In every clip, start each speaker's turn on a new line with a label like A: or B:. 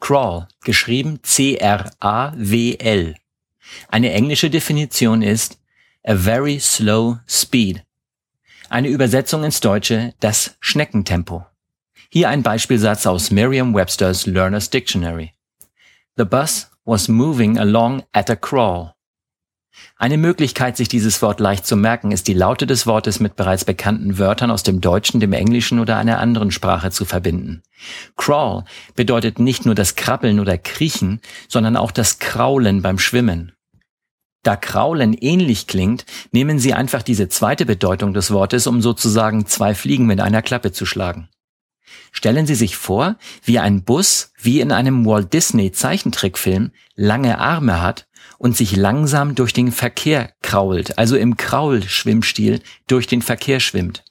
A: Crawl, geschrieben C-R-A-W-L. Eine englische Definition ist a very slow speed. Eine Übersetzung ins Deutsche das Schneckentempo. Hier ein Beispielsatz aus Merriam-Webster's Learner's Dictionary. The bus was moving along at a crawl. Eine Möglichkeit, sich dieses Wort leicht zu merken, ist die Laute des Wortes mit bereits bekannten Wörtern aus dem Deutschen, dem Englischen oder einer anderen Sprache zu verbinden. Crawl bedeutet nicht nur das Krabbeln oder Kriechen, sondern auch das Kraulen beim Schwimmen. Da Kraulen ähnlich klingt, nehmen Sie einfach diese zweite Bedeutung des Wortes, um sozusagen zwei Fliegen mit einer Klappe zu schlagen. Stellen Sie sich vor, wie ein Bus, wie in einem Walt Disney Zeichentrickfilm, lange Arme hat und sich langsam durch den Verkehr krault, also im Kraulschwimmstil durch den Verkehr schwimmt.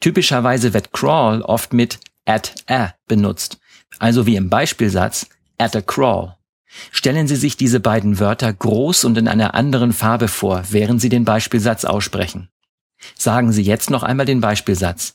A: Typischerweise wird crawl oft mit at a benutzt, also wie im Beispielsatz at a crawl. Stellen Sie sich diese beiden Wörter groß und in einer anderen Farbe vor, während Sie den Beispielsatz aussprechen. Sagen Sie jetzt noch einmal den Beispielsatz.